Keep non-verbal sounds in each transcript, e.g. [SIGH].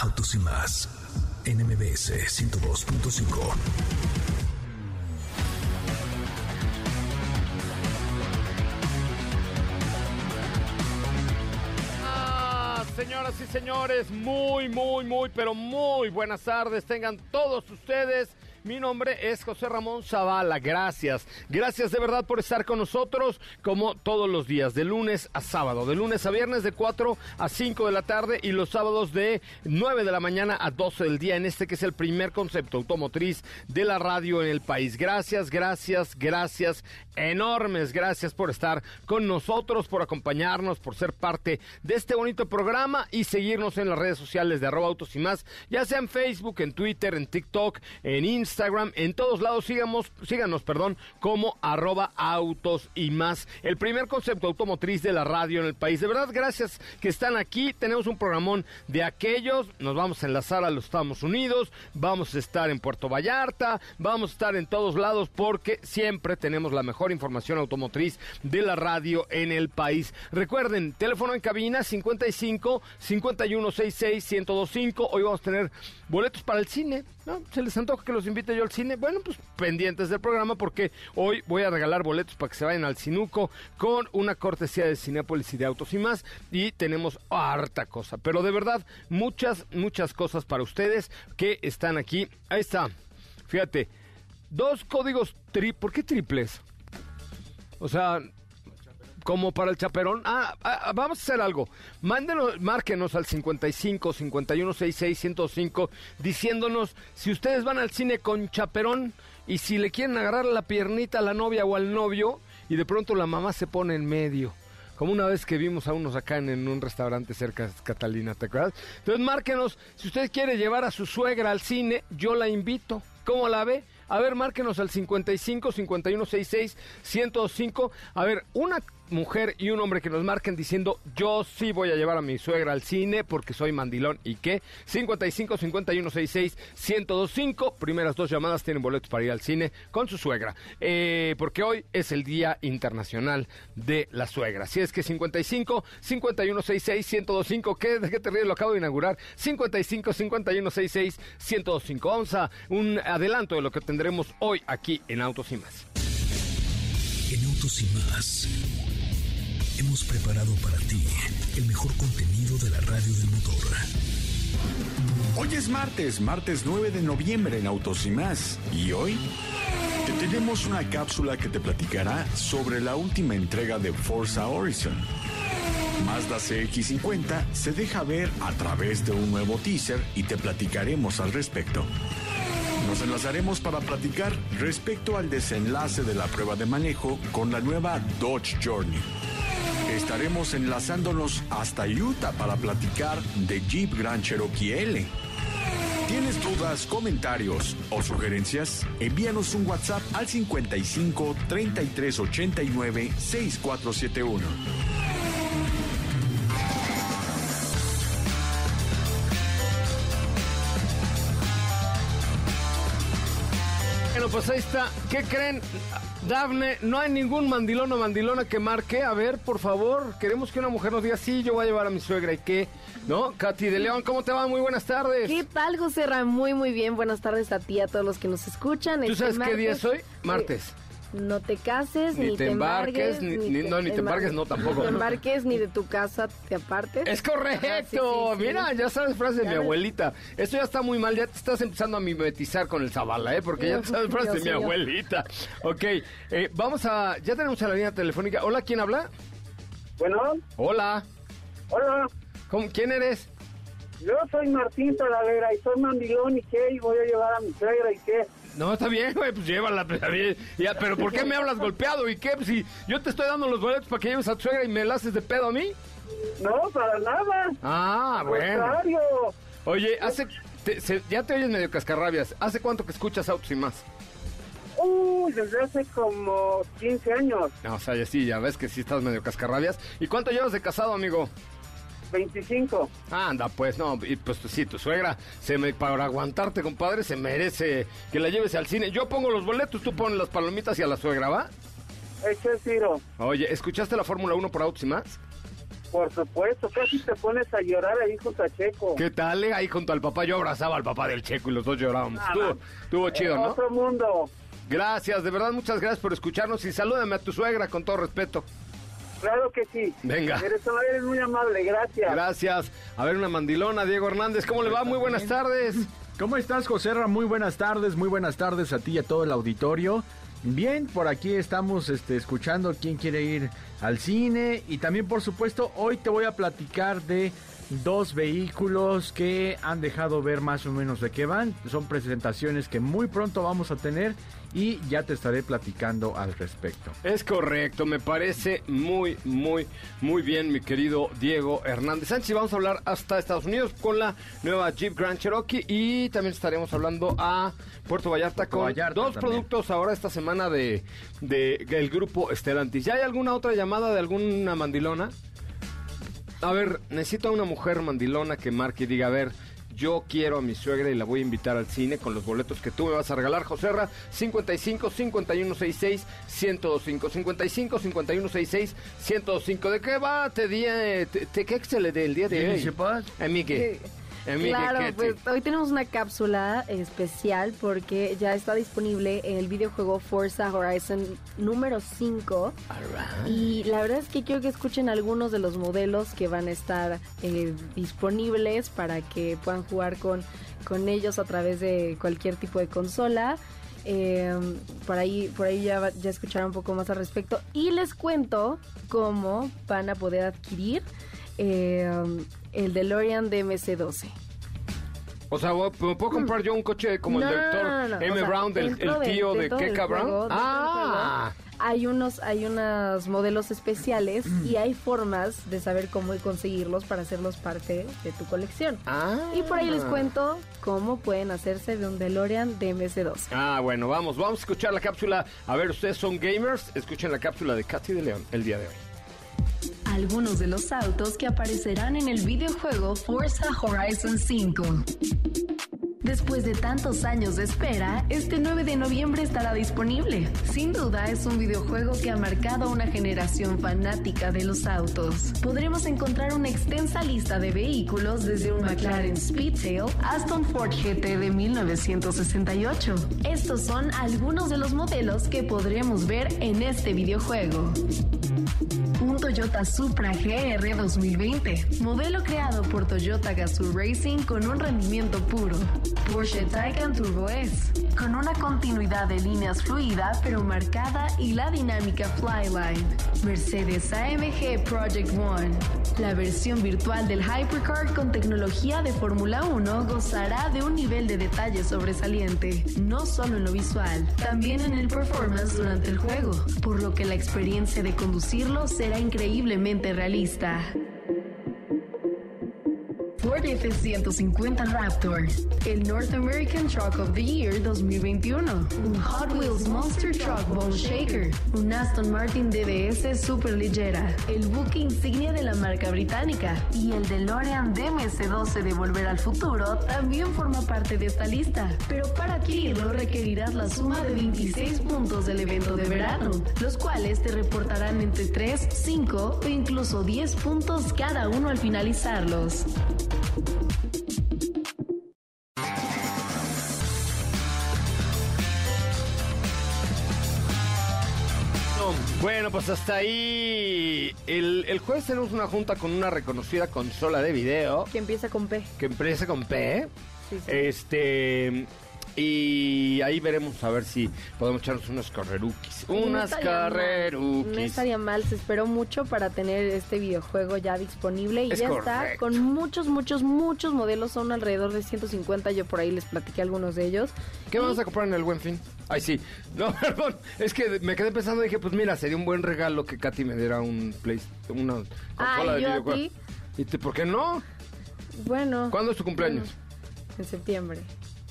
Autos y más NMBS 102.5. Ah, Señoras y señores, muy, muy, muy, pero muy buenas tardes. Tengan todos ustedes mi nombre es José Ramón Zavala. Gracias. Gracias de verdad por estar con nosotros como todos los días, de lunes a sábado, de lunes a viernes de 4 a 5 de la tarde y los sábados de 9 de la mañana a 12 del día en este que es el primer concepto automotriz de la radio en el país. Gracias, gracias, gracias, enormes gracias por estar con nosotros, por acompañarnos, por ser parte de este bonito programa y seguirnos en las redes sociales de arroba autos y más, ya sea en Facebook, en Twitter, en TikTok, en Instagram Instagram, en todos lados, sigamos, síganos, perdón, como arroba autos y más. El primer concepto automotriz de la radio en el país. De verdad, gracias que están aquí. Tenemos un programón de aquellos. Nos vamos a enlazar a los Estados Unidos. Vamos a estar en Puerto Vallarta. Vamos a estar en todos lados porque siempre tenemos la mejor información automotriz de la radio en el país. Recuerden, teléfono en cabina 55 5166 1025. Hoy vamos a tener boletos para el cine. ¿No? Se les antoja que los invite yo al cine? Bueno, pues pendientes del programa porque hoy voy a regalar boletos para que se vayan al Cinuco con una cortesía de Cinépolis y de Autos y más. Y tenemos harta cosa, pero de verdad, muchas, muchas cosas para ustedes que están aquí. Ahí está, fíjate, dos códigos tri... ¿Por qué triples? O sea, como para el chaperón. Ah, ah, vamos a hacer algo. Mándenos, márquenos al 55 51 66 105 diciéndonos si ustedes van al cine con chaperón y si le quieren agarrar la piernita a la novia o al novio y de pronto la mamá se pone en medio. Como una vez que vimos a unos acá en, en un restaurante cerca de Catalina, ¿te acuerdas? Entonces márquenos, si usted quiere llevar a su suegra al cine, yo la invito. ¿Cómo la ve? A ver, márquenos al 55 51 66 105. A ver, una mujer y un hombre que nos marquen diciendo yo sí voy a llevar a mi suegra al cine porque soy mandilón y qué 55 51 66 1025 primeras dos llamadas tienen boletos para ir al cine con su suegra. Eh, porque hoy es el día internacional de la suegra. Si es que 55 51 66 1025 ¿qué, de qué te ríes? lo acabo de inaugurar. 55 51 66 1025 vamos a un adelanto de lo que tendremos hoy aquí en Autos y más. En Autos y más hemos preparado para ti el mejor contenido de la radio del motor. Hoy es martes, martes 9 de noviembre en Autos y más. Y hoy te tenemos una cápsula que te platicará sobre la última entrega de Forza Horizon. Mazda CX50 se deja ver a través de un nuevo teaser y te platicaremos al respecto. Nos enlazaremos para platicar respecto al desenlace de la prueba de manejo con la nueva Dodge Journey estaremos enlazándonos hasta Utah para platicar de Jeep Grand Cherokee L. ¿Tienes dudas, comentarios o sugerencias? Envíanos un WhatsApp al 55 33 89 6471. Pues ahí está. ¿Qué creen? Dafne, no hay ningún mandilón o mandilona que marque. A ver, por favor, queremos que una mujer nos diga, sí, yo voy a llevar a mi suegra y qué. ¿No? Katy de León, ¿cómo te va? Muy buenas tardes. ¿Qué tal, José Ra? Muy, muy bien. Buenas tardes a ti, a todos los que nos escuchan. ¿Tú Este sabes qué día es hoy? Martes. No te cases, Ni te embarques, ni- ni- no, ni te embarques, no, tampoco. Ni te embarques, ni de tu casa te apartes. Es correcto. Ajá, sí, sí, sí. Mira, ya sabes frase de Ya mi abuelita. Esto ya está muy mal, ya te estás empezando a mimetizar con el Zabala, ¿eh? Porque ya te sabes [LAUGHS] frase de mi abuelita. Ok, eh, vamos a... Ya tenemos a la línea telefónica. Hola, ¿quién habla? Bueno, Hola. hola, ¿Cómo- ¿Quién eres? yo soy Martín Talavera y soy mandilón y qué, y voy a llevar a mi suegra y qué. No, está bien, güey, pues llévala. pues. Ya, pero ¿por qué me hablas golpeado? ¿Y qué? Pues, si yo te estoy dando los boletos para que lleves a tu suegra y me la haces de pedo a mí. No, para nada. Ah, Al bueno. contrario. Oye, hace... te- se- ya te oyes medio cascarrabias. ¿Hace cuánto que escuchas Autos y Más? Uy, desde hace como 15 años, No, o sea, ya sí, ya ves que sí estás medio cascarrabias. ¿Y cuánto llevas de casado, amigo? 25. Anda, pues no, y pues sí, tu suegra, se me, para aguantarte, compadre, se merece que la lleves al cine. Yo pongo los boletos, tú pones las palomitas y a la suegra, ¿va? Eche el tiro. Oye, ¿escuchaste la Fórmula 1 por Autos y Más? Por supuesto, casi te pones a llorar ahí junto a Checo. ¿Qué tal? eh? Ahí junto al papá, yo abrazaba al papá del Checo y los dos llorábamos. Estuvo, estuvo chido, ¿no? Otro mundo. Gracias, de verdad, muchas gracias por escucharnos y salúdame a tu suegra con todo respeto. Claro que sí. Venga. Eres, eres muy amable, gracias. Gracias. A ver, una mandilona, Diego Hernández, ¿cómo le va? Muy buenas tardes. ¿Cómo estás, José Ra? Muy buenas tardes, muy buenas tardes a ti y a todo el auditorio. Bien, por aquí estamos este, escuchando quién quiere ir al cine y también, por supuesto, hoy te voy a platicar de dos vehículos que han dejado ver más o menos de qué van. Son presentaciones que muy pronto vamos a tener y ya te estaré platicando al respecto. Es correcto, me parece muy, muy, muy bien, mi querido Diego Hernández Sánchez. Vamos a hablar hasta Estados Unidos con la nueva Jeep Grand Cherokee y también estaremos hablando a Puerto Vallarta con Vallarta dos también. productos ahora esta semana de, de- del grupo Estelantis. ¿Ya hay alguna otra llamada de alguna mandilona? A ver, necesito a una mujer mandilona que marque y diga, a ver, yo quiero a mi suegra y la voy a invitar al cine con los boletos que tú me vas a regalar, Joserra, 55 51 66 1025 55 51 66 1025 ¿De qué va? Te di, eh, te, te- ¿qué se le dé el día de hoy? sepas? Claro, ¿qué te- pues hoy tenemos una cápsula especial porque ya está disponible el videojuego Forza Horizon número 5 y la verdad es que quiero que escuchen algunos de los modelos que van a estar eh, disponibles para que puedan jugar con, con ellos a través de cualquier tipo de consola. Eh, por ahí, por ahí ya, ya escucharon un poco más al respecto. Y les cuento cómo van a poder adquirir eh, el DeLorean DMC-12. O sea, ¿me puedo comprar yo un coche como el No, del doctor no, no, no. M. O sea, Brown, del, el de- tío de Keka Brown? juego, Ah, Hay unos, hay unos modelos especiales y hay formas de saber cómo conseguirlos para hacerlos parte de tu colección. ah. Y por ahí les cuento cómo pueden hacerse de un DeLorean DMC-12. Ah, bueno, vamos, vamos a escuchar la cápsula. A ver, ustedes son gamers, escuchen la cápsula de Katy de León el día de hoy. Algunos de los autos que aparecerán en el videojuego Forza Horizon 5. Después de tantos años de espera, este 9 de noviembre estará disponible. Sin duda es un videojuego que ha marcado a una generación fanática de los autos. Podremos encontrar una extensa lista de vehículos desde un McLaren Speedtail hasta un Ford GT de 1968. Estos son algunos de los modelos que podremos ver en este videojuego. Toyota Supra GR 2020, modelo creado por Toyota Gazoo Racing con un rendimiento puro. Porsche Taycan Turbo S, con una continuidad de líneas fluida pero marcada y la dinámica Flyline. Mercedes AMG Project One, la versión virtual del Hypercar con tecnología de Fórmula 1 gozará de un nivel de detalle sobresaliente, no solo en lo visual, también en el performance durante el juego, por lo que la experiencia de conducirlo será increíblemente realista. Ford F-150 Raptor, el North American Truck of the Year 2021, un Hot Wheels Monster Truck Bone Shaker, un Aston Martin DBS super ligera, el buque insignia de la marca británica y el DeLorean DMC-12 de Volver al Futuro también forma parte de esta lista. Pero para adquirirlo requerirás la suma de 26 puntos del evento de verano, los cuales te reportarán entre 3, 5 o incluso 10 puntos cada uno al finalizarlos. Bueno, pues hasta ahí. El, el jueves tenemos una junta con una reconocida consola de video Que empieza con P. que empieza con P. Sí, sí. Este. Y ahí veremos a ver si podemos echarnos unos carreruquis. No Unas mal, carreruquis. No estaría mal, se esperó mucho para tener este videojuego ya disponible y Es ya está correcto. con muchos, muchos, muchos modelos, son alrededor de 150, yo por ahí les platiqué algunos de ellos. ¿Qué Y- vamos a comprar en el buen fin? Ay, sí. No, [LAUGHS] perdón. Es que me quedé pensando y dije, pues mira, sería un buen regalo que Katy me diera un Play, una consola Ay, de videojuegos. ¿Y te- por qué no? Bueno. ¿Cuándo es tu cumpleaños? En septiembre.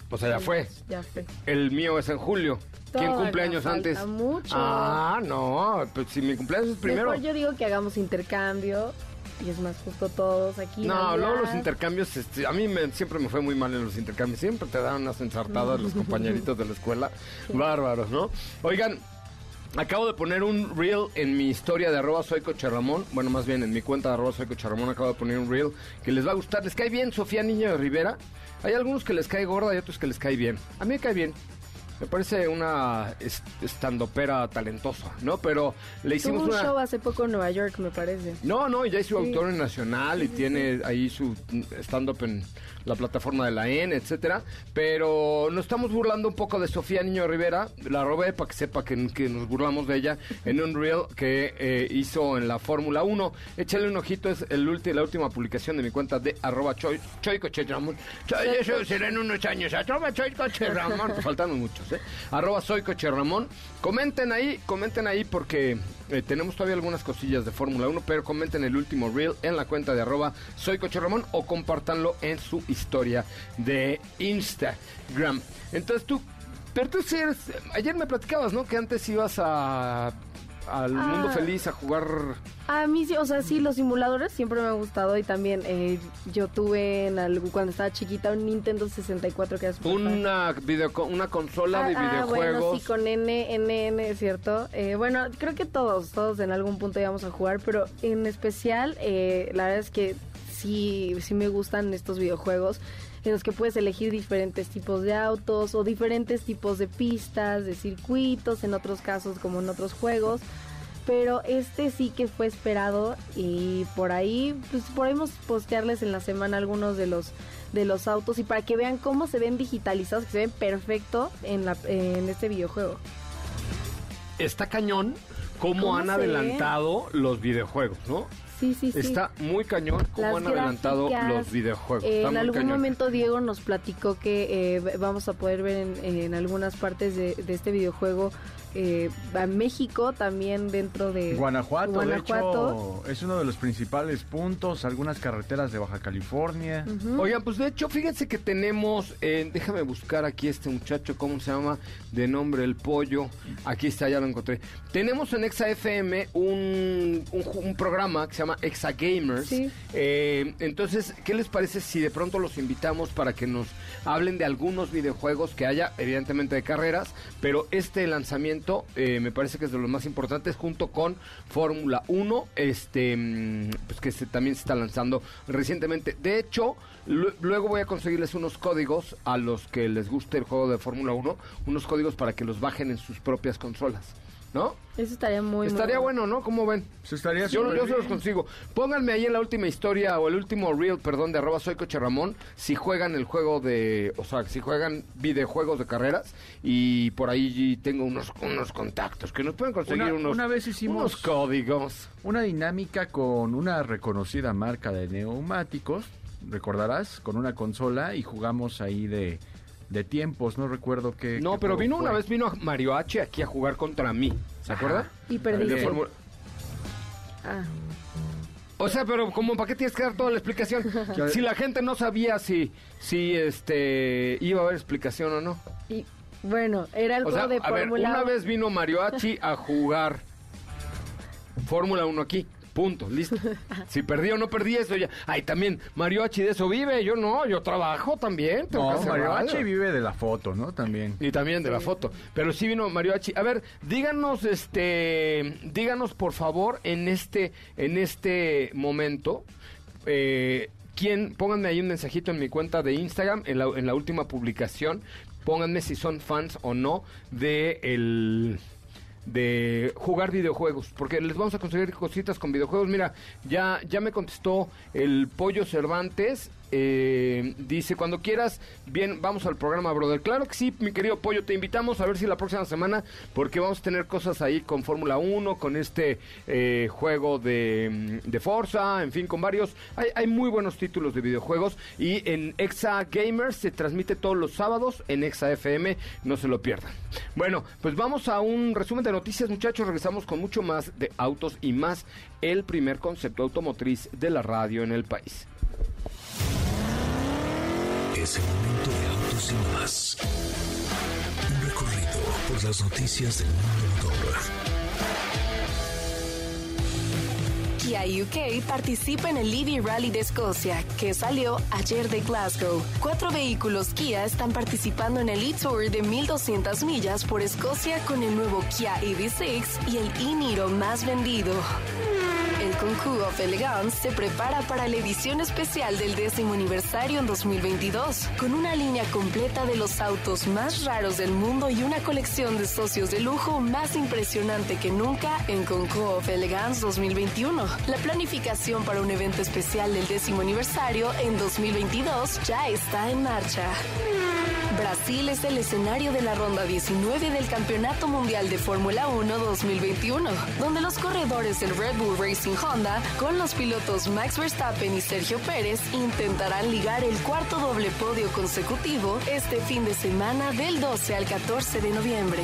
O sea, ya fue. Ya fue. El mío es en julio. ¿Quién cumple años falta antes? mucho. Ah, no. Pues si mi cumpleaños es primero. Mejor yo digo que hagamos intercambio y es más justo todos aquí. No, luego los intercambios, este, a mí me- siempre me fue muy mal en los intercambios. Siempre te dan unas ensartadas los [LAUGHS] compañeritos de la escuela. Bárbaros, ¿no? Oigan, acabo de poner un reel en mi historia de arroba soy Coche Ramón. Bueno, más bien en mi cuenta de arroba soy Coche Ramón acabo de poner un reel que les va a gustar. ¿Les cae bien Sofía Niño de Rivera? Hay algunos que les cae gorda y otros que les cae bien. A mí me cae bien. Me parece una est- estandopera talentosa, ¿no? Pero le Tuvo hicimos un una... show hace poco en Nueva York, me parece. No, no, ya es su Sí. autor en Nacional y tiene ahí su stand-up en la plataforma de la N, etcétera. Pero nos estamos burlando un poco de Sofía Niño Rivera. La robé para que sepa que, que nos burlamos de ella en un reel que eh, hizo en la Fórmula 1. Échale un ojito, es el ulti- la última publicación de mi cuenta de arroba choy, choy coche Ramón. Choy, eso será en unos años. Arroba choy coche Ramón. [LAUGHS] Faltan muchos, ¿eh? Arroba soy coche Ramón. Comenten ahí, comenten ahí porque eh, tenemos todavía algunas cosillas de Fórmula 1, pero comenten el último reel en la cuenta de arroba soy coche Ramón o compártanlo en su historia de Instagram. Entonces tú, pero tú sí eres, ayer me platicabas, ¿no? Que antes ibas a al Ah. mundo feliz a jugar A mí sí, o sea, sí, los simuladores siempre me han gustado y también eh, yo tuve en algo, cuando estaba chiquita un Nintendo 64 que era padre. una video, una consola de Ah, ah, videojuegos. bueno, sí, con N, N, N, ¿cierto? Eh, bueno, creo que todos, todos en algún punto íbamos a jugar, pero en especial, eh, la verdad es que sí, sí me gustan estos videojuegos en los que puedes elegir diferentes tipos de autos o diferentes tipos de pistas, de circuitos, en otros casos como en otros juegos. Pero este sí que fue esperado y por ahí, pues podemos postearles en la semana algunos de los de los autos y para que vean cómo se ven digitalizados, que se ven perfecto en, la, en este videojuego. Está cañón cómo ¿Cómo han adelantado los videojuegos, ¿no? Sí, sí, sí. Está muy cañón cómo Las han adelantado gráficas, los videojuegos. Eh, en algún cañón. momento Diego nos platicó que eh, vamos a poder ver en, en algunas partes de, de este videojuego eh, a México también dentro de Guanajuato, Guanajuato. de hecho, es uno de los principales puntos, algunas carreteras de Baja California. Oigan, pues de hecho, fíjense que tenemos, eh, déjame buscar aquí este muchacho, ¿cómo se llama? De nombre El Pollo. Aquí está, ya lo encontré. Tenemos en Exa FM un, un programa que se llama Exa Gamers. Sí. Eh, entonces, ¿qué les parece si de pronto los invitamos para que nos hablen de algunos videojuegos que haya, evidentemente de carreras, pero este lanzamiento eh, me parece que es de los más importantes junto con Fórmula 1, este, mm, pues que se, también se está lanzando recientemente. De hecho, lu- luego voy a conseguirles unos códigos a los que les guste el juego de Fórmula 1, unos códigos para que los bajen en sus propias consolas, ¿no? Eso estaría muy muy Estaría bueno, ¿no? ¿Cómo ven? Eso estaría Yo, yo se los consigo. Pónganme ahí en la última historia o el último reel, perdón, de arroba soy coche Ramón, si juegan el juego de, o sea, si juegan videojuegos de carreras y por ahí tengo unos, unos contactos que nos pueden conseguir Una- unos, una vez hicimos- unos códigos. Una dinámica con una reconocida marca de neumáticos, recordarás, con una consola y jugamos ahí de, de tiempos, no recuerdo qué. No, qué pero vino una vez, vino Mario H aquí a jugar contra mí, ¿se acuerda? Y perdiste. De Fórmula- Ah, O sea, pero como para qué tienes que dar toda la explicación? [LAUGHS] si la gente no sabía si, si este iba a haber explicación o no. y bueno, era el O sea, de Fórmula una vez vino Marioachi a jugar [LAUGHS] Fórmula 1 aquí. Punto, listo. [LAUGHS] Si perdí o no perdí eso ya. Ay, también Marioachi de eso vive. Yo no, yo trabajo también. tengo que No, hacer Mario radio. H vive de la foto, ¿no? También. Y también de la foto. Pero sí vino Marioachi. A ver, díganos, este, díganos por favor en este, en este momento, eh, quién, pónganme ahí un mensajito en mi cuenta de Instagram, en la, en la última publicación, pónganme si son fans o no de el de jugar videojuegos, porque les vamos a conseguir cositas con videojuegos. Mira, ya, ya me contestó el Pollo Cervantes eh, dice, cuando quieras, bien, vamos al programa, brother. Claro que sí, mi querido Pollo, te invitamos a ver si la próxima semana, porque vamos a tener cosas ahí con Fórmula 1, con este eh, juego de, de, Forza, en fin, con varios. Hay, hay, muy buenos títulos de videojuegos y en Exa Gamers se transmite todos los sábados en Exa FM, no se lo pierdan. Bueno, pues vamos a un resumen de noticias, muchachos. Regresamos con mucho más de autos y más el primer concepto automotriz de la radio en el país. Es el momento de autos y más. Un recorrido por las noticias del mundo Kia UK participa en el Livy Rally de Escocia, que salió ayer de Glasgow. Cuatro vehículos Kia están participando en el e-Tour de 1200 millas por Escocia con el nuevo Kia EV6 y el e-Niro más vendido. El Concours of Elegance se prepara para la edición especial del décimo aniversario en 2022, con una línea completa de los autos más raros del mundo y una colección de socios de lujo más impresionante que nunca en Concours of Elegance 2021. La planificación para un evento especial del décimo aniversario en 2022 ya está en marcha. Brasil es el escenario de la ronda 19 del Campeonato Mundial de Fórmula 1 2021, donde los corredores del Red Bull Racing Honda, con los pilotos Max Verstappen y Sergio Pérez, intentarán ligar el cuarto doble podio consecutivo este fin de semana del 12 al 14 de noviembre.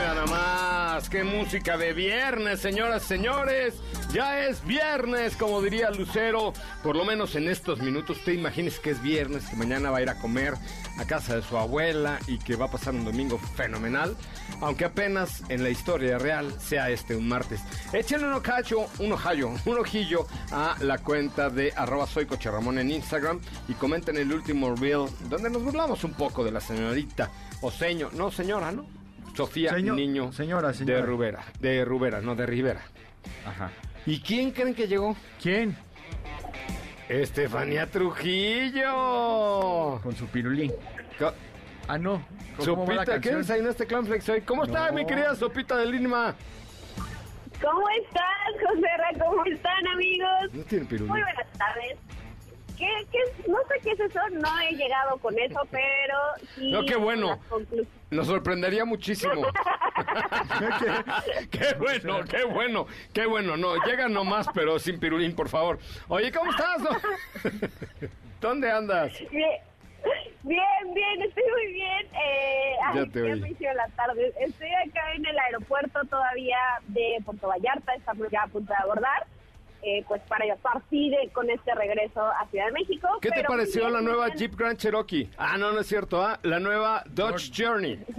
Nada más, qué música de viernes, señoras, señores. Ya es viernes, como diría Lucero. Por lo menos en estos minutos, usted imagínese que es viernes, que mañana va a ir a comer a casa de su abuela y que va a pasar un domingo fenomenal. Aunque apenas en la historia real sea este un martes. Échenle un ocacho, un ojallo, un ojillo a la cuenta de arroba soy en Instagram y comenten el último reel donde nos burlamos un poco de la señorita o señor, no señora, ¿no? Sofía Señor- Niño señora, señora. de Rivera, de Rivera, no de Rivera. Ajá. ¿Y quién creen que llegó? ¿Quién? Estefanía Trujillo. Con su pirulín. Co- Ah, no. ¿Cómo va la Sopita, ¿qué canción? desayunaste Clan Flex hoy? ¿Cómo está No. mi querida Sopita de Lima? ¿Cómo estás, José Ra? ¿Cómo están, amigos? No tiene pirulín. Muy buenas tardes. ¿Qué, qué? No sé qué es eso, no he llegado con eso, pero sí... No, qué bueno. Nos sorprendería muchísimo. [LAUGHS] qué bueno, qué bueno, qué bueno. No, llega nomás, pero sin pirulín, por favor. Oye, ¿cómo estás? [LAUGHS] ¿Dónde andas? Bien, bien, bien, estoy muy bien. Eh, Ya ay, te me hicieron la tarde. Estoy acá en el aeropuerto todavía de Puerto Vallarta, estamos ya a punto de abordar. Eh, pues para ya partir eh, con este regreso a Ciudad de México. ¿Qué te pareció bien, la nueva bien. Jeep Grand Cherokee? Ah, no, no es cierto, ¿ah? La nueva Dodge Journey. [LAUGHS]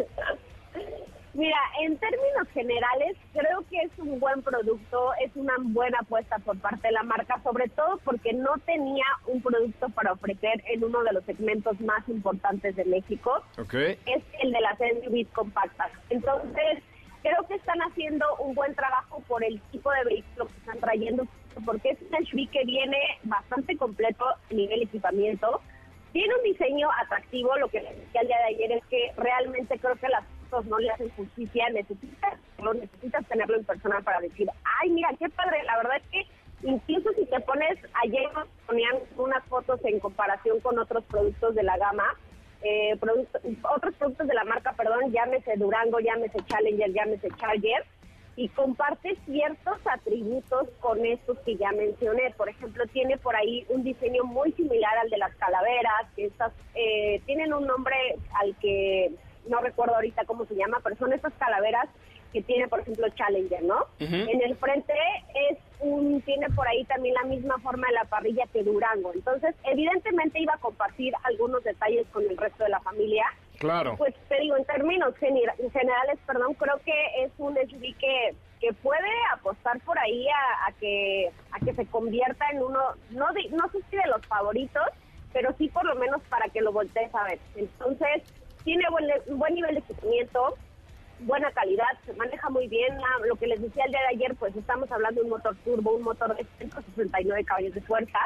Mira, en términos generales, creo que es un buen producto, es una buena apuesta por parte de la marca, sobre todo porque no tenía un producto para ofrecer en uno de los segmentos más importantes de México, ¿Ok? es el de las SUVs compactas. Entonces, creo que están haciendo un buen trabajo por el tipo de vehículo que están trayendo, porque es un SUV que viene bastante completo nivel equipamiento. Tiene un diseño atractivo, lo que decía el día de ayer es que realmente creo que las fotos no le hacen justicia, necesitas, lo necesitas tenerlo en persona para decir, ay, mira, qué padre, la verdad es que incluso si te pones, ayer nos ponían unas fotos en comparación con otros productos de la gama, eh, productos- otros productos de la marca, perdón, llámese Durango, llámese Challenger, llámese Charger, y comparte ciertos atributos con estos que ya mencioné. Por ejemplo, tiene por ahí un diseño muy similar al de las calaveras, que estas eh, tienen un nombre al que no recuerdo ahorita cómo se llama, pero son estas calaveras que tiene, por ejemplo, Challenger, ¿no? En el frente es un, tiene por ahí también la misma forma de la parrilla que Durango. Entonces, evidentemente iba a compartir algunos detalles con el resto de la familia. Claro. Pues te digo, en términos genera- generales, perdón, creo que es un SUV que, que puede apostar por ahí a, que a que se convierta en uno, no di- no sé si de los favoritos, pero sí por lo menos para que lo voltees a ver. Entonces, tiene buen, buen nivel de equipamiento, buena calidad, se maneja muy bien. Ah, Lo que les decía el día de ayer, pues estamos hablando de un motor turbo, un motor de 169 caballos de fuerza.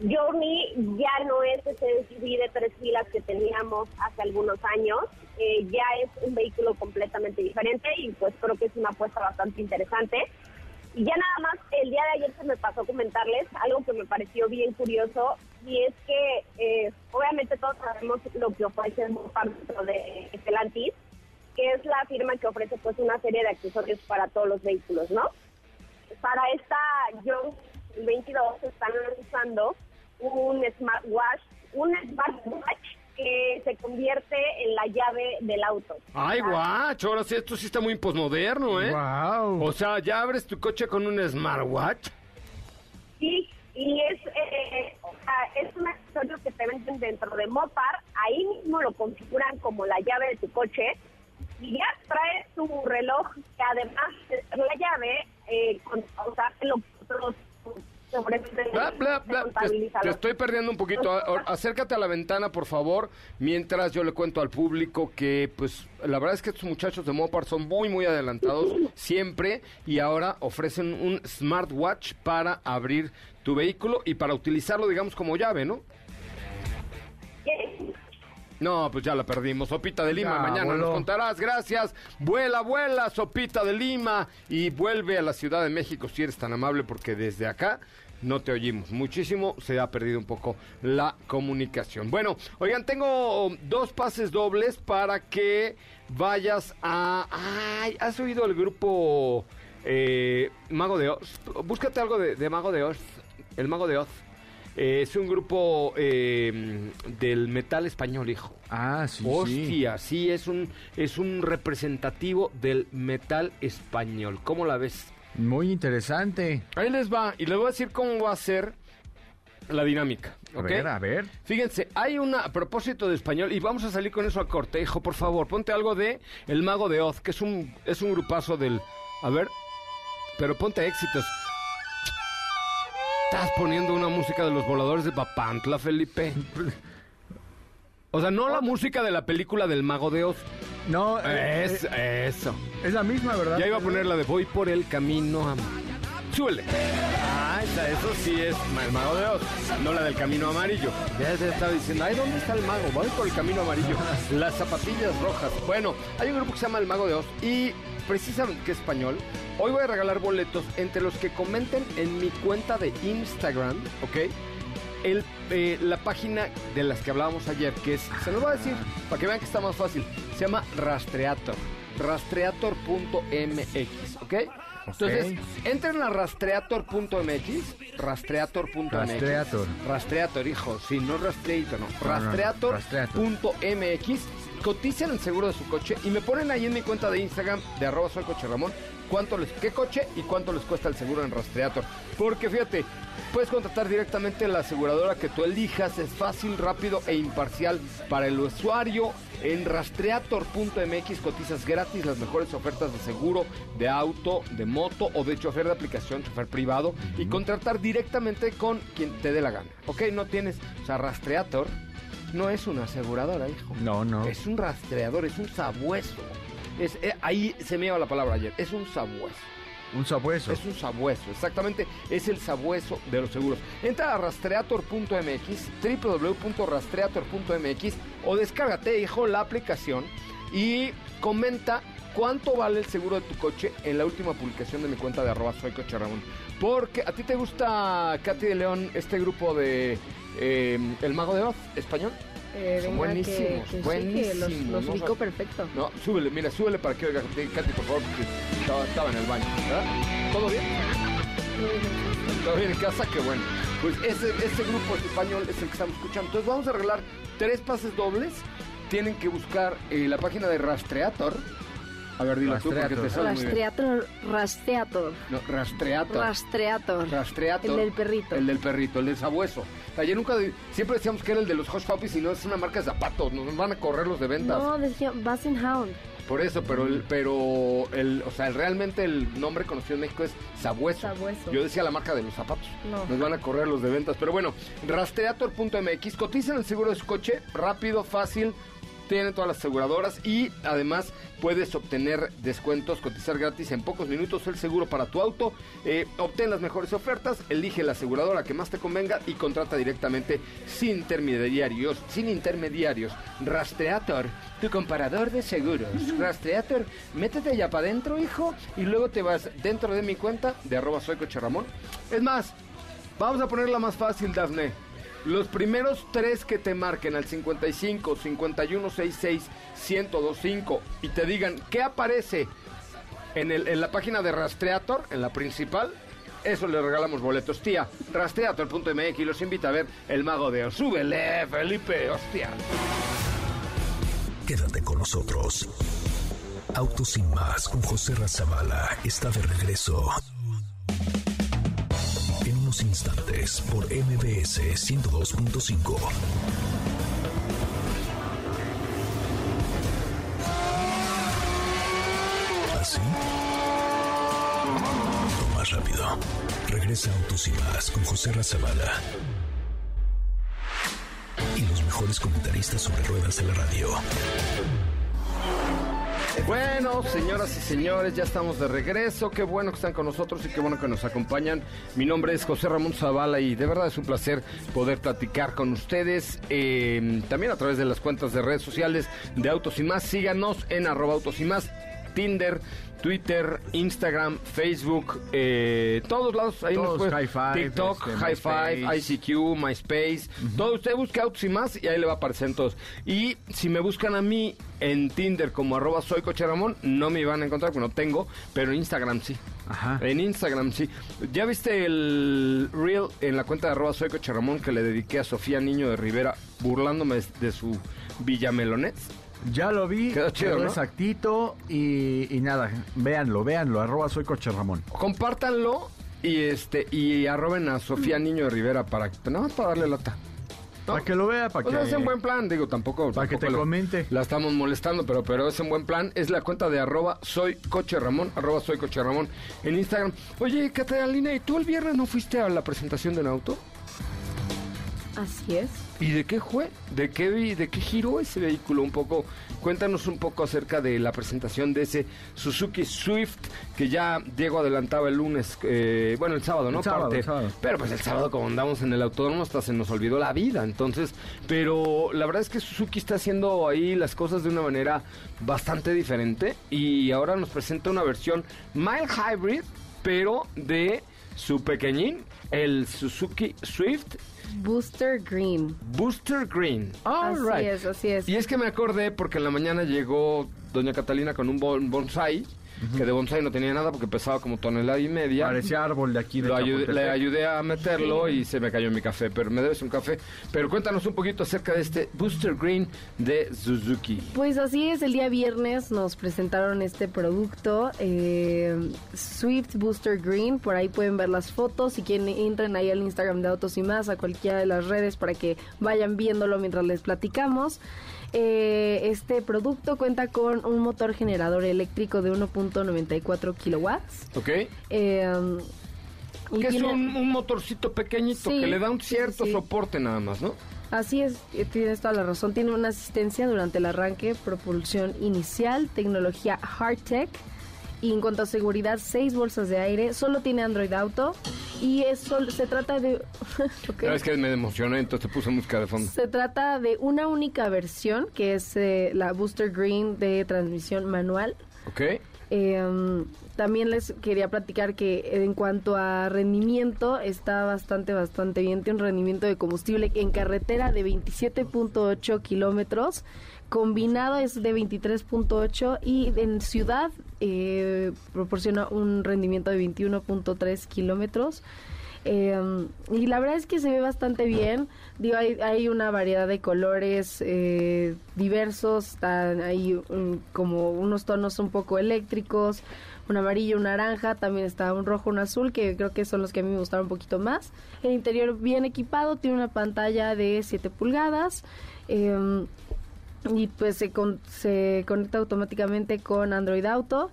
Journey ya no es ese SUV de tres filas que teníamos hace algunos años, eh, ya es un vehículo completamente diferente y pues creo que es una apuesta bastante interesante. Y ya nada más, el día de ayer se me pasó comentarles algo que me pareció bien curioso y es que eh, obviamente todos sabemos lo que ofrece Mopar dentro de Stellantis, que es la firma que ofrece pues una serie de accesorios para todos los vehículos, ¿no? Para esta Young 22 están lanzando un smartwatch, un smartwatch que se convierte en la llave del auto. Ay, guacho, ahora sí, esto sí está muy posmoderno, ¿eh? Wow. O sea, ya abres tu coche con un smartwatch. Sí, y es, eh, o sea, es un accesorio que te venden dentro de Mopar, ahí mismo lo configuran como la llave de tu coche y ya trae tu reloj que además de ser la llave, eh, con, o sea, lo otros sobre Bla, bla, bla. Te, te estoy perdiendo un poquito. Acércate a la ventana, por favor, mientras yo le cuento al público que, pues, la verdad es que estos muchachos de Mopar son muy, muy adelantados siempre y ahora ofrecen un smartwatch para abrir tu vehículo y para utilizarlo, digamos, como llave, ¿no? No, pues ya la perdimos. Sopita de Lima, Ya, mañana voló. nos contarás. Gracias. Vuela, vuela, Sopita de Lima. Y vuelve a la Ciudad de México si eres tan amable, porque desde acá no te oímos muchísimo. Se ha perdido un poco la comunicación. Bueno, oigan, tengo dos pases dobles para que vayas a. Ay, ¿has oído el grupo eh, Mago de Oz? Búscate algo de, de Mago de Oz. El Mago de Oz. Eh, es un grupo eh, del metal español, hijo. Ah, sí, sí. Hostia, sí, es un es un representativo del metal español. ¿Cómo la ves? Muy interesante. Ahí les va y les voy a decir cómo va a ser la dinámica. A ver, a ver. Fíjense, hay una a propósito de español y vamos a salir con eso a corte, hijo, por favor, ponte algo de El Mago de Oz, que es un es un grupazo del a ver, pero ponte éxitos. Estás poniendo una música de los voladores de Papantla, Felipe. O sea, no la música de la película del Mago de Oz. No, eh, Es, eh, eso. es la misma, ¿verdad? Ya iba a poner la de Voy por el camino a... Súbele. Esa, eso sí es el mago de Oz, no la del camino amarillo. Ya se estaba diciendo, ay, ¿dónde está el mago? Voy por el camino amarillo. [LAUGHS] Las zapatillas rojas. Bueno, hay un grupo que se llama El Mago de Oz y precisamente que es español. Hoy voy a regalar boletos entre los que comenten en mi cuenta de Instagram, ¿ok? el, eh, la página de las que hablábamos ayer, que es, se los voy a decir, para que vean que está más fácil, se llama Rastreator, rastreator.mx, ¿ok? Entonces, entren a rastreator.mx, rastreator.mx. Rastreator. Rastreator, hijo, sí, no rastreator, no. Rastreator.mx, coticen el seguro de su coche y me ponen ahí en mi cuenta de Instagram de arroba soy coche Ramón cuánto les, qué coche y cuánto les cuesta el seguro en Rastreator. Porque fíjate, puedes contratar directamente la aseguradora que tú elijas, es fácil, rápido e imparcial para el usuario. En rastreator.mx cotizas gratis las mejores ofertas de seguro, de auto, de moto o de chofer de aplicación, chofer privado y contratar directamente con quien te dé la gana. Ok, no tienes, o sea, Rastreator no es una aseguradora, hijo. No, no. Es un rastreador, es un sabueso. Es, eh, ahí se me iba la palabra ayer. Es un sabueso. Un sabueso. Es un sabueso, exactamente. Es el sabueso de los seguros. Entra a rastreator.mx, www.rastreator.mx o descárgate, hijo, la aplicación y comenta cuánto vale el seguro de tu coche en la última publicación de mi cuenta de arroba soy coche Ramón. Porque a ti te gusta, Katy de León, este grupo de eh, El Mago de Oz, español. Eh, Son venga, buenísimos, que, que sí, que los, buenísimos, los ¿no? ubico perfecto. No, súbele, mira, súbele para que oiga, Katy, por favor, porque estaba, estaba en el baño, ¿verdad? ¿Todo bien? ¿Todo bien en casa? Qué bueno. Pues ese, ese grupo español es el que estamos escuchando. Entonces vamos a arreglar tres pases dobles. Tienen que buscar eh, la página de Rastreator A ver, dilo tú porque te Rastreator. Rastreator, rastreator, No, rastreator. rastreator. Rastreator. El del perrito. El del perrito, el del sabueso. Ayer nunca, siempre decíamos que era el de los Hush Puppies y no es una marca de zapatos. Nos van a correr los de ventas. No, decía Bassin Hound. Por eso, pero el, pero el, o sea, el- realmente el nombre conocido en México es sabueso. Sabueso. Yo decía la marca de los zapatos. No. Nos van a correr los de ventas. Pero bueno, rastreator.mx, cotizan el seguro de su coche, rápido, fácil, tienen todas las aseguradoras y además puedes obtener descuentos, cotizar gratis en pocos minutos el seguro para tu auto. Eh, obtén las mejores ofertas, elige la aseguradora que más te convenga y contrata directamente sin intermediarios, sin intermediarios. Rastreator, tu comparador de seguros. Rastreator, métete ya para adentro, hijo, y luego te vas dentro de mi cuenta de arroba soy Coche Ramón. Es más, vamos a ponerla más fácil, Dafne. Los primeros tres que te marquen al 55 51 66 1025 y te digan qué aparece en, la página de Rastreator, en la principal, eso le regalamos boletos. Tía, rastreator.mx y los invita a ver El Mago de Oz. Súbele, Felipe, hostia. Quédate con nosotros. Autos sin más con José Razabala está de regreso. Instantes por MBS 102.5. ¿Así? O más rápido. Regresa Autos y más con José Razabala. Y los mejores comentaristas sobre ruedas de la radio. Bueno, señoras y señores, ya estamos de regreso. Qué bueno que están con nosotros y qué bueno que nos acompañan. Mi nombre es José Ramón Zavala y de verdad es un placer poder platicar con ustedes. eh, también a través de las cuentas de redes sociales de Autos y Más. Síganos en arroba Autos y Más, Tinder, Twitter, Instagram, Facebook, eh, todos lados. Ahí Todos, nos puede- TikTok, este, High Five, MySpace. ICQ, MySpace. Todo usted busca Autos y Más y ahí le va a aparecer en todos. Y si me buscan a mí en Tinder como arroba soy Ramón, no me van a encontrar porque no tengo, pero en Instagram sí. Ajá. En Instagram sí. ¿Ya viste el reel en la cuenta de arroba soy Ramón que le dediqué a Sofía Niño de Rivera burlándome de, su Villamelonets? Ya lo vi, Quedó chido, quedó ¿no? exactito y, y nada, véanlo, véanlo, arroba soy Coche Ramón. Compártanlo y este y arroben a Sofía Niño de Rivera para nada más para darle lata. ¿no? Para que lo vea, para O que... sea, es en buen plan, digo, tampoco. Para que te comente. La estamos molestando, pero, pero es en buen plan. Es la cuenta de arroba soy coche Ramón, arroba soy coche Ramón en Instagram. Oye, Catalina, ¿y tú el viernes no fuiste a la presentación de un auto? Así es. ¿Y de qué fue? ¿De qué, vi- ¿De qué giró ese vehículo? Un poco, cuéntanos un poco acerca de la presentación de ese Suzuki Swift que ya Diego adelantaba el lunes, eh, bueno, el sábado, ¿no? El sábado, Parte. el sábado. Pero pues el sábado como andamos en el autódromo hasta se nos olvidó la vida, entonces, pero la verdad es que Suzuki está haciendo ahí las cosas de una manera bastante diferente y ahora nos presenta una versión mild hybrid, pero de su pequeñín, el Suzuki Swift Booster Green. Booster Green. All así right. es, así es. Y es que me acordé porque en la mañana llegó doña Catalina con un que de bonsai no tenía nada porque pesaba como tonelada y media. Parecía árbol de aquí de Lo ayudé- le ayudé a meterlo y se me cayó mi café, pero me debes un café. Pero cuéntanos un poquito acerca de este Booster Green de Suzuki. Pues así es, el día viernes nos presentaron este producto, eh, Swift Booster Green, por ahí pueden ver las fotos, si quieren entren ahí al Instagram de Autos y más, a cualquiera de las redes para que vayan viéndolo mientras les platicamos. Eh, este producto cuenta con un motor generador eléctrico de 1.94 kilowatts. ¿Ok? Eh, Que es un, un motorcito pequeñito Sí, que le da un sí, cierto sí. soporte nada más, ¿no? Así es, eh, tienes toda la razón. Tiene una asistencia durante el arranque, propulsión inicial, tecnología Hardtech. Y en cuanto a seguridad, seis bolsas de aire. Solo tiene Android Auto. Y eso se trata de. [LAUGHS] ok. Sabes que me emocioné, entonces te puse música de fondo. Se trata de una única versión, que es eh, la Booster Green de transmisión manual. ¿Ok? Eh, también les quería platicar que en cuanto a rendimiento está bastante, bastante bien. Tiene un rendimiento de combustible en carretera de 27.8 kilómetros. Combinado es de 23.8 y en ciudad eh, proporciona un rendimiento de 21.3 kilómetros. Eh, y la verdad es que se ve bastante bien. Digo, hay, hay una variedad de colores eh, diversos. Um, como unos tonos un poco eléctricos, un amarillo, un naranja. También está un rojo, un azul, que creo que son los que a mí me gustaron un poquito más. El interior bien equipado, tiene una pantalla de 7 pulgadas. Y pues se, con- se conecta automáticamente con Android Auto.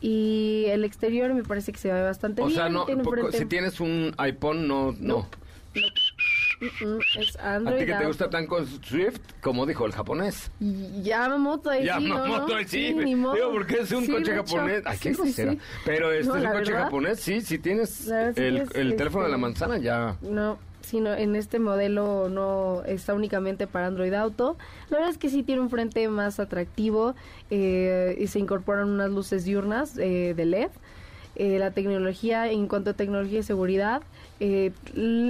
Y el exterior me parece que se ve bastante O bien. sea, no, poco- si tienes un iPhone, no, no. Mm, es A Android ti que te gusta tan con Swift, como dijo el japonés. Y- Yamamoto, ¿no? Yamamoto, ¿no? sí, sí, digo, porque es un Sí, coche japonés. Ay, qué sí, sí. Pero este No, es un coche verdad, japonés, sí, sí tienes el, el teléfono de la este, manzana ya. No, sino en este modelo no está únicamente para Android Auto. La verdad es que sí tiene un frente más atractivo eh, y se incorporan unas luces diurnas eh, de LED. Eh, la tecnología, en cuanto a tecnología y seguridad, eh,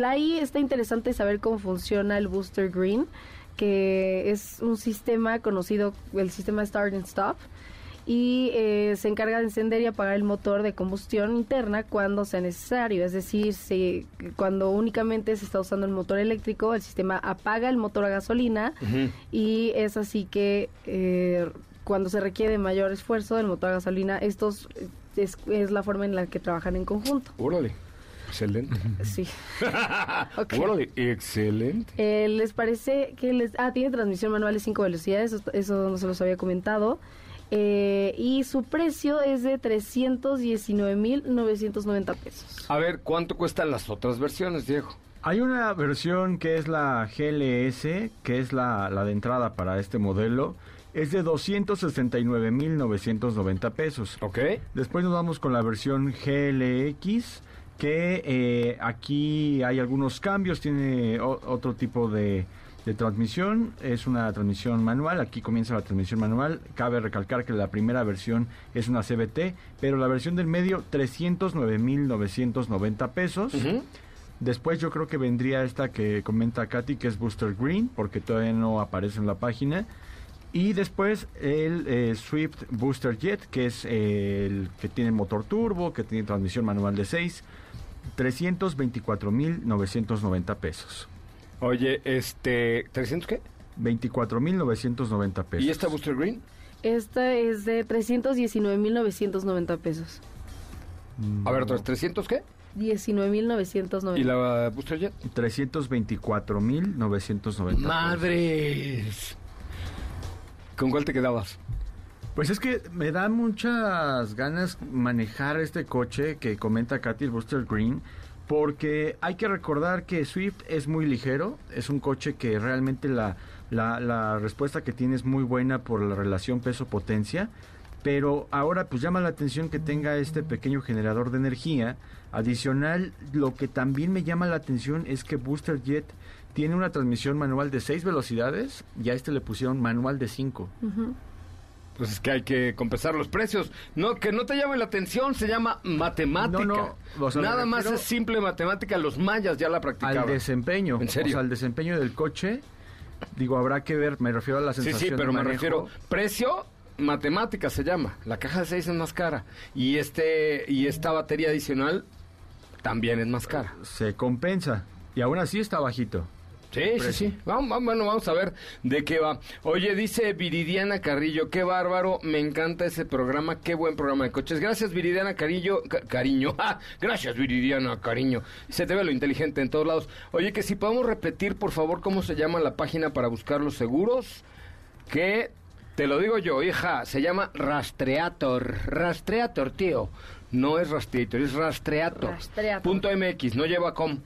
ahí está interesante saber cómo funciona el Booster Green, que es un sistema conocido, el sistema Start and Stop, y eh, se encarga de encender y apagar el motor de combustión interna cuando sea necesario. Es decir, si, cuando únicamente se está usando el motor eléctrico, el sistema apaga el motor a gasolina y es así que eh, cuando se requiere mayor esfuerzo del motor a gasolina, estos eh, es, es la forma en la que trabajan en conjunto. Órale. Excelente. Sí. [LAUGHS] Ok. Órale, excelente. Eh, ¿Les parece que les... Ah, tiene transmisión manual de 5 velocidades, eso, eso no se los había comentado. Eh, y su precio es de 319.990 pesos. A ver, ¿cuánto cuestan las otras versiones, Diego? Hay una versión que es la GLS, que es la, la de entrada para este modelo. Es de 269.990 pesos. Ok. Después nos vamos con la versión GLX, que eh, aquí hay algunos cambios, tiene o- otro tipo de, de transmisión, es una transmisión manual, aquí comienza la transmisión manual, cabe recalcar que la primera versión es una CBT, pero la versión del medio 309.990 pesos. Ujú. Después yo creo que vendría esta que comenta Katy, que es Booster Green, porque todavía no aparece en la página. Y después el eh, Swift Booster Jet, que es eh, el que tiene motor turbo, que tiene transmisión manual de 6, 324.990 pesos. Oye, este, ¿300 qué? 24.990 pesos. ¿Y esta Booster Green? Esta es de 319.990 pesos. A ver, otras, ¿300 qué? 19.990. ¿Y la Booster Jet? 324.990 pesos. ¡Madres! ¿Con cuál te quedabas? Pues es que me da muchas ganas manejar este coche que comenta Katy, el Booster Green, porque hay que recordar que Swift es muy ligero, es un coche que realmente la, la, respuesta que tiene es muy buena por la relación peso-potencia, pero ahora pues llama la atención que tenga este pequeño generador de energía. Adicional, lo que también me llama la atención es que Booster Jet tiene una transmisión manual de 6 velocidades y a este le pusieron manual de 5. Pues es que hay que compensar los precios. No, que no te llame la atención, se llama matemática. No, no, o sea, me Nada más es simple matemática. Los mayas ya la practicaban. al desempeño. ¿En serio? O sea, al desempeño del coche. Digo, habrá que ver, me refiero a la Sí, sensación sí, pero de me refiero. Precio, matemática se llama. La caja de 6 es más cara. Y este y esta batería adicional también es más cara. Se compensa. Y aún así está bajito. Sí, sí, sí. Vamos, vamos, bueno, vamos a ver de qué va. Oye, dice Viridiana Carrillo, qué bárbaro, me encanta ese programa, qué buen programa de coches. Gracias, Viridiana Carrillo, Ca- cariño. [LAUGHS] Ah, gracias, Viridiana, cariño. Se te ve lo inteligente en todos lados. Oye, que si podemos repetir, por favor, cómo se llama la página para buscar los seguros. Que, te lo digo yo, hija, se llama Rastreator. Rastreator, tío. No es Rastreator, es Rastreator. Rastreator. Punto MX, no lleva com.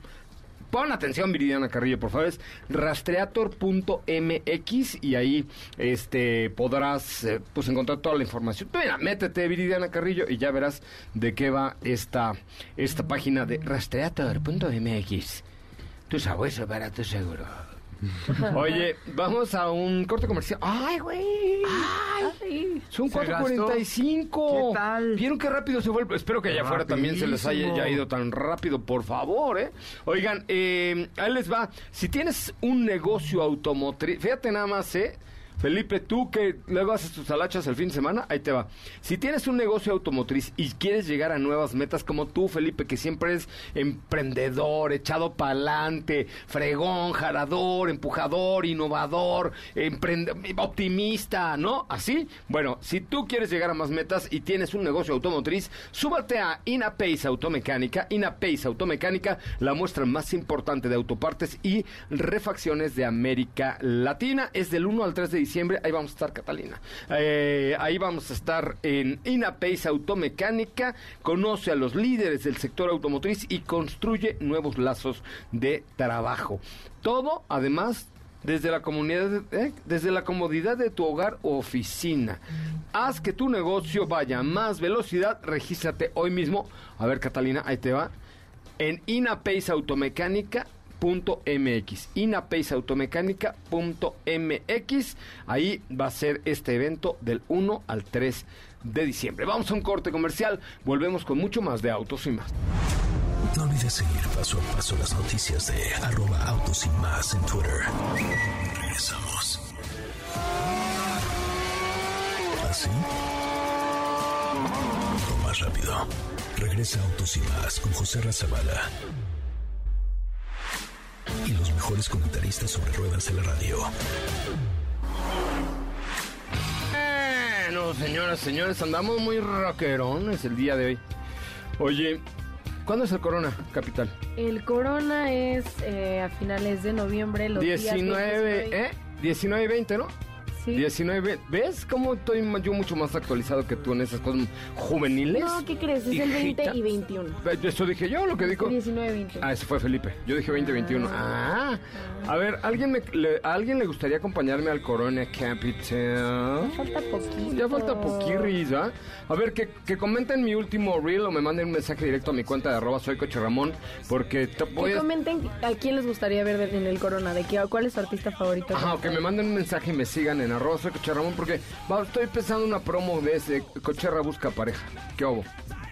Pon atención, Viridiana Carrillo, por favor. Es rastreator.mx y ahí este podrás eh, pues encontrar toda la información. Mira, métete, Viridiana Carrillo, y ya verás de qué va esta, esta página de rastreator.mx. Tu sabueso para tu seguro. [LAUGHS] Oye, vamos a un corte comercial. ¡Ay, güey! Ay, Son Se 4.45. ¿Qué tal? ¿Vieron qué rápido se fue? el- Espero que allá afuera también se les haya ya ido tan rápido, por favor, ¿eh? Oigan, eh, ahí les va. Si tienes un negocio automotriz, fíjate nada más, ¿eh? Felipe, tú que luego haces tus alachas el fin de semana, ahí te va. Si tienes un negocio automotriz y quieres llegar a nuevas metas como tú, Felipe, que siempre es emprendedor, echado pa'lante, fregón, jarador, empujador, innovador, optimista, ¿no? Así. Bueno, si tú quieres llegar a más metas y tienes un negocio automotriz, súbate a Inapace Automecánica. Inapace Automecánica, la muestra más importante de autopartes y refacciones de América Latina. Es del 1 al 3 de diciembre. Ahí vamos a estar, Catalina. Eh, ahí vamos a estar en Inapace Automecánica. Conoce a los líderes del sector automotriz y construye nuevos lazos de trabajo. Todo, además, desde la comunidad, ¿eh? desde la comodidad de tu hogar o oficina. Haz que tu negocio vaya a más velocidad. Regístrate hoy mismo. A ver, Catalina, ahí te va. En inapaceautomecánica.mx. Inapaceautomecánica.mx. Ahí va a ser este evento del 1 al 3 de diciembre. Vamos a un corte comercial. Volvemos con mucho más de autos y más. No olvides seguir paso a paso las noticias de arroba autos y más en Twitter. Regresamos. ¿Así? O más rápido. Regresa Autos y más con José Razabala. Y los mejores comentaristas sobre ruedas de la radio. Bueno, señoras, señores, andamos muy rockerones el día de hoy. Oye, ¿cuándo es el Corona, capital? El corona es eh, a finales de noviembre. Los días 19, 19, ¿eh? 19 y 20, ¿no? Sí. 19, ¿ves cómo estoy yo mucho más actualizado que tú en esas cosas juveniles? No, ¿qué crees? Es el 20 Hijita. y 21. Eh, Eso dije yo, lo que dijo. 19 20. Ah, ese fue Felipe. Yo dije 2021. Ah. A ver, ¿alguien me, le, ¿a alguien le gustaría acompañarme al Corona Capital? Falta poquito. Ya falta poquirris, ¿ah? A ver, que, que comenten mi último reel o me manden un mensaje directo a mi cuenta de arroba soy Coche Ramón, porque te voy Que a... comenten a quién les gustaría ver en el corona, de qué, cuál es su artista favorito. Ajá, o que me manden un mensaje y me sigan en arroba soy Coche Ramón, porque va, estoy empezando una promo de ese Cocherra Busca Pareja. ¿Qué obo?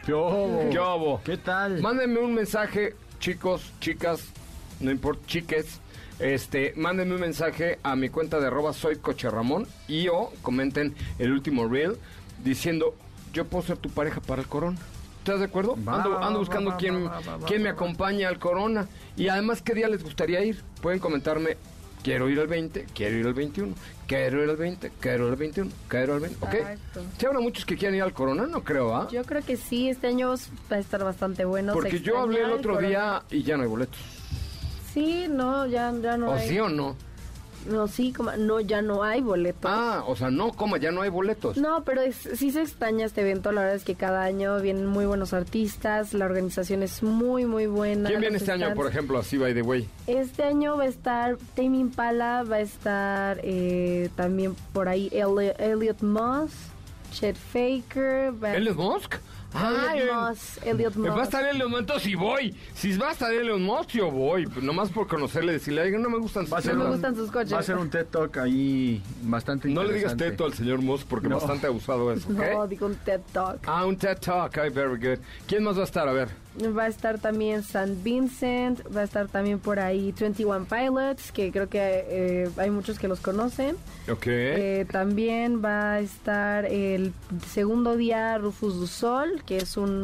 ¿Qué hubo? ¿Qué obo? ¿Qué tal? Mándenme un mensaje, chicos, chicas, no importa, chiques. Este, mándenme un mensaje a mi cuenta de arroba soy Coche Ramón y o comenten el último reel diciendo yo puedo ser tu pareja para el corona. ¿Estás de acuerdo? Va, ando, ando buscando va, quién, va, va, va, quién me acompaña al corona. Y además, ¿qué día les gustaría ir? Pueden comentarme, quiero ir al 20, quiero ir al 21, quiero ir al 20, quiero ir al 21, quiero ir al 20, ¿ok? Exacto. ¿Sí habrá muchos que quieran ir al corona? No creo, ¿ah? Yo creo que sí, este año va a estar bastante bueno. se Porque yo hablé el otro día y ya no hay boletos. Sí, no, ya, ya no ¿O hay. sí o no? No, sí, como, no, ya no hay boletos. Ah, o sea, no, como ya no hay boletos. No, pero es- sí se extraña este evento. La verdad es que cada año vienen muy buenos artistas. La organización es muy, muy buena. ¿Quién viene este año, por ejemplo, así, by the way? Este año va a estar Tame Impala, va a estar eh, también por ahí Elliot Moss, Chet Faker, va ¿Elon Musk? Ay, Elliot Moss, Elliot Me va a Moss. estar Elon Musk, entonces sí voy. Si va a estar Elon Musk, yo voy. Pues nomás por conocerle, decirle, "Oiga, no me gustan sus No me temas". un- gustan sus coches. Va a ser un TED Talk ahí bastante No le digas interesante. teto al señor Musk porque No. bastante abusado eso, [LAUGHS] ¿ok? No, digo un TED Talk. Ah, un TED Talk, ay, very good. ¿Quién más va a estar? A ver. Va a estar también San Vincent, va a estar también por ahí 21 Pilots, que creo que eh, hay muchos que los conocen. Ok. Eh, también va a estar el segundo día Rufus du Sol, que es un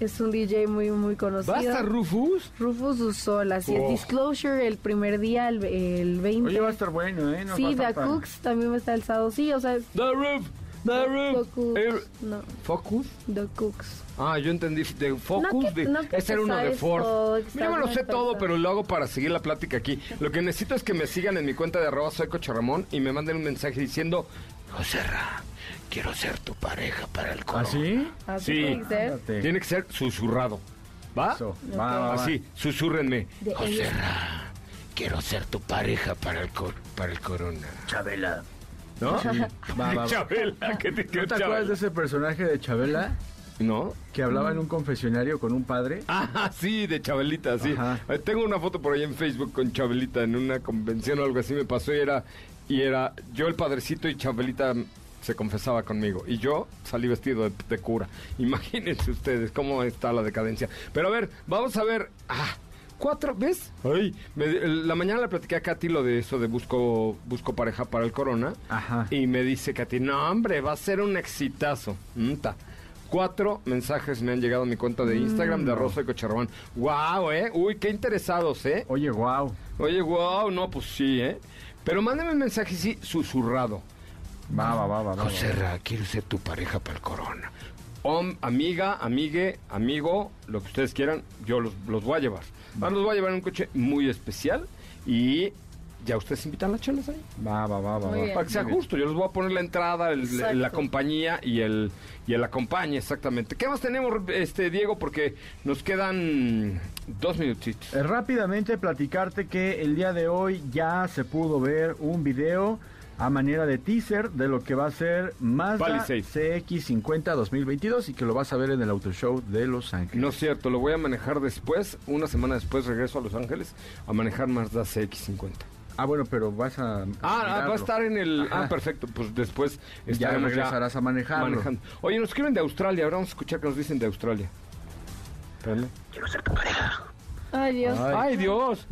es un DJ muy muy conocido. Ah. ¿Va a estar Rufus? Rufus du Sol, así Oh. es. Disclosure el primer día, el, el 20. Oye, va a estar bueno, ¿eh? Nos sí, a The. Cooks también va a estar el sábado. Sí, o sea, The Roof, The. Focus. Eh, No, ¿Focus? The Cooks. Ah, yo entendí de Focus. No que- de- no que ese era uno de Ford. estás me lo sé todo, pero lo hago para seguir la plática aquí. Lo que necesito es que me sigan en mi cuenta de arroba soy Ramón y me manden un mensaje diciendo, Joserra, quiero ser tu pareja para el. ¿Ah, sí? Así Sí. tiene que ser. Ándate. Tiene que ser susurrado. ¿Va? Eso, va, va, va. Así, susúrrenme. De Joserra, quiero ser tu pareja para el, cor- para el corona. Chabela. ¿No? [LAUGHS] Va, va, va. Chabela, ¿qué te, ¿No te acuerdas de ese personaje de Chabela ¿No? que hablaba en un confesionario con un padre? Ah, [LAUGHS] sí, de Chabelita, sí. Ajá. Eh, Tengo una foto por ahí en Facebook con Chabelita en una convención o algo así me pasó y era, y era yo el padrecito y Chabelita se confesaba conmigo y yo salí vestido de, de cura. [LAUGHS] Imagínense ustedes cómo está la decadencia. Pero a ver, vamos a ver. Ah, Cuatro, ¿ves? Ay, me- la mañana le platiqué a Katy lo de eso de busco, busco pareja para el corona. Ajá. Y me dice Katy, no, hombre, va a ser un exitazo. Mm, ta. Cuatro mensajes me han llegado a mi cuenta de Instagram de Rosa y Cocharrabán. ¡Wow, eh! Uy, qué interesados, ¿eh? Oye, wow. Oye, wow, no, pues sí, ¿eh? Pero mándame un mensaje, sí, susurrado. Va, va, va, va. José Ra, quiero ser tu pareja para el corona. Hom- amiga, amigue, amigo, lo que ustedes quieran, yo los, los voy a llevar. Ahora los voy a llevar en un coche muy especial y ya ustedes invitan las chelas ahí. Va, va, va, va. Muy va. bien. Para que sea justo, yo les voy a poner la entrada, el- la compañía y el, y el acompañe, exactamente. ¿Qué más tenemos, este Diego? Porque nos quedan dos minutitos. Eh, Rápidamente platicarte que el día de hoy ya se pudo ver un video a manera de teaser de lo que va a ser Mazda Palisade. CX50 2022 y que lo vas a ver en el Auto Show de Los Ángeles. No es cierto, lo voy a manejar después, una semana después regreso a Los Ángeles a manejar Mazda CX50. Ah, bueno, pero vas a... Ah, ah, va a estar en el... Ajá. Ah, perfecto, pues después Ya regresarás a manejarlo. manejando. Oye, nos escriben de Australia, ahora vamos a escuchar qué nos dicen de Australia. Espérame. Ay, Dios. Ay, Dios.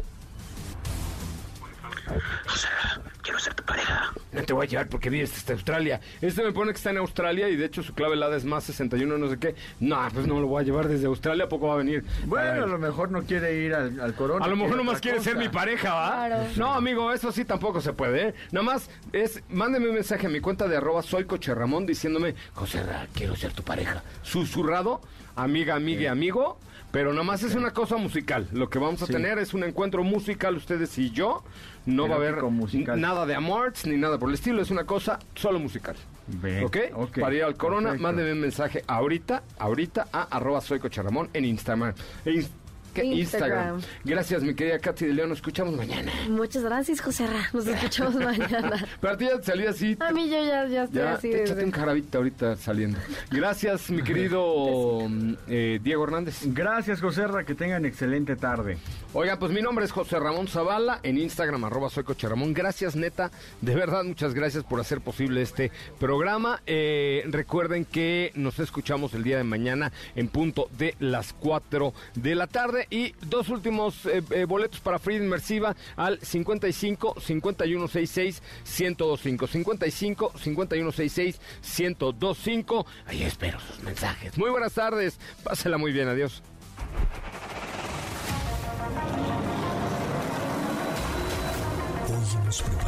No te voy a llevar porque vives hasta Australia. Este me pone que está en Australia y de hecho su clave helada es más 61, no sé qué. No, pues no lo voy a llevar desde Australia, ¿a poco va a venir? Bueno, a lo mejor no quiere ir al, al Corona. A lo mejor quiere nomás quiere ser mi pareja, ¿va? Claro. No, amigo, eso sí tampoco se puede, ¿eh? Nada más es, mándeme un mensaje a mi cuenta de arroba soy Coche Ramón diciéndome, José quiero ser tu pareja. Susurrado, amiga, amiga y amigo, pero nada más es una cosa musical. Lo que vamos a Sí. tener es un encuentro musical, ustedes y yo. No va a haber musical. nada de amorts ni nada por el estilo, es una cosa solo musical. Bien, ¿Ok? ok, Para ir al Corona, perfecto. mándeme un mensaje ahorita, ahorita a arroba en Instagram. En Instagram. Instagram. Gracias, mi querida Katy de León. Nos escuchamos mañana. Muchas gracias, José Ra. Nos [LAUGHS] escuchamos mañana. Pero a ti ya te salí así. A mí yo ya, ya estoy Ya, así te échate desde... un jarabito ahorita saliendo. Gracias, mi querido eh, Diego Hernández. Gracias, José Ra, que tengan excelente tarde. Oiga, pues mi nombre es José Ramón Zavala, en Instagram, arroba soy Coche Ramón. Gracias, neta, de verdad, muchas gracias por hacer posible este programa. Eh, recuerden que nos escuchamos el día de mañana en punto de las 4 de la tarde. Y dos últimos eh, eh, boletos para Free Inmersiva al 55 5166 1025. 55 5166 1025. Ahí espero sus mensajes. Muy buenas tardes, pásela muy bien, adiós. Hoy hemos preparado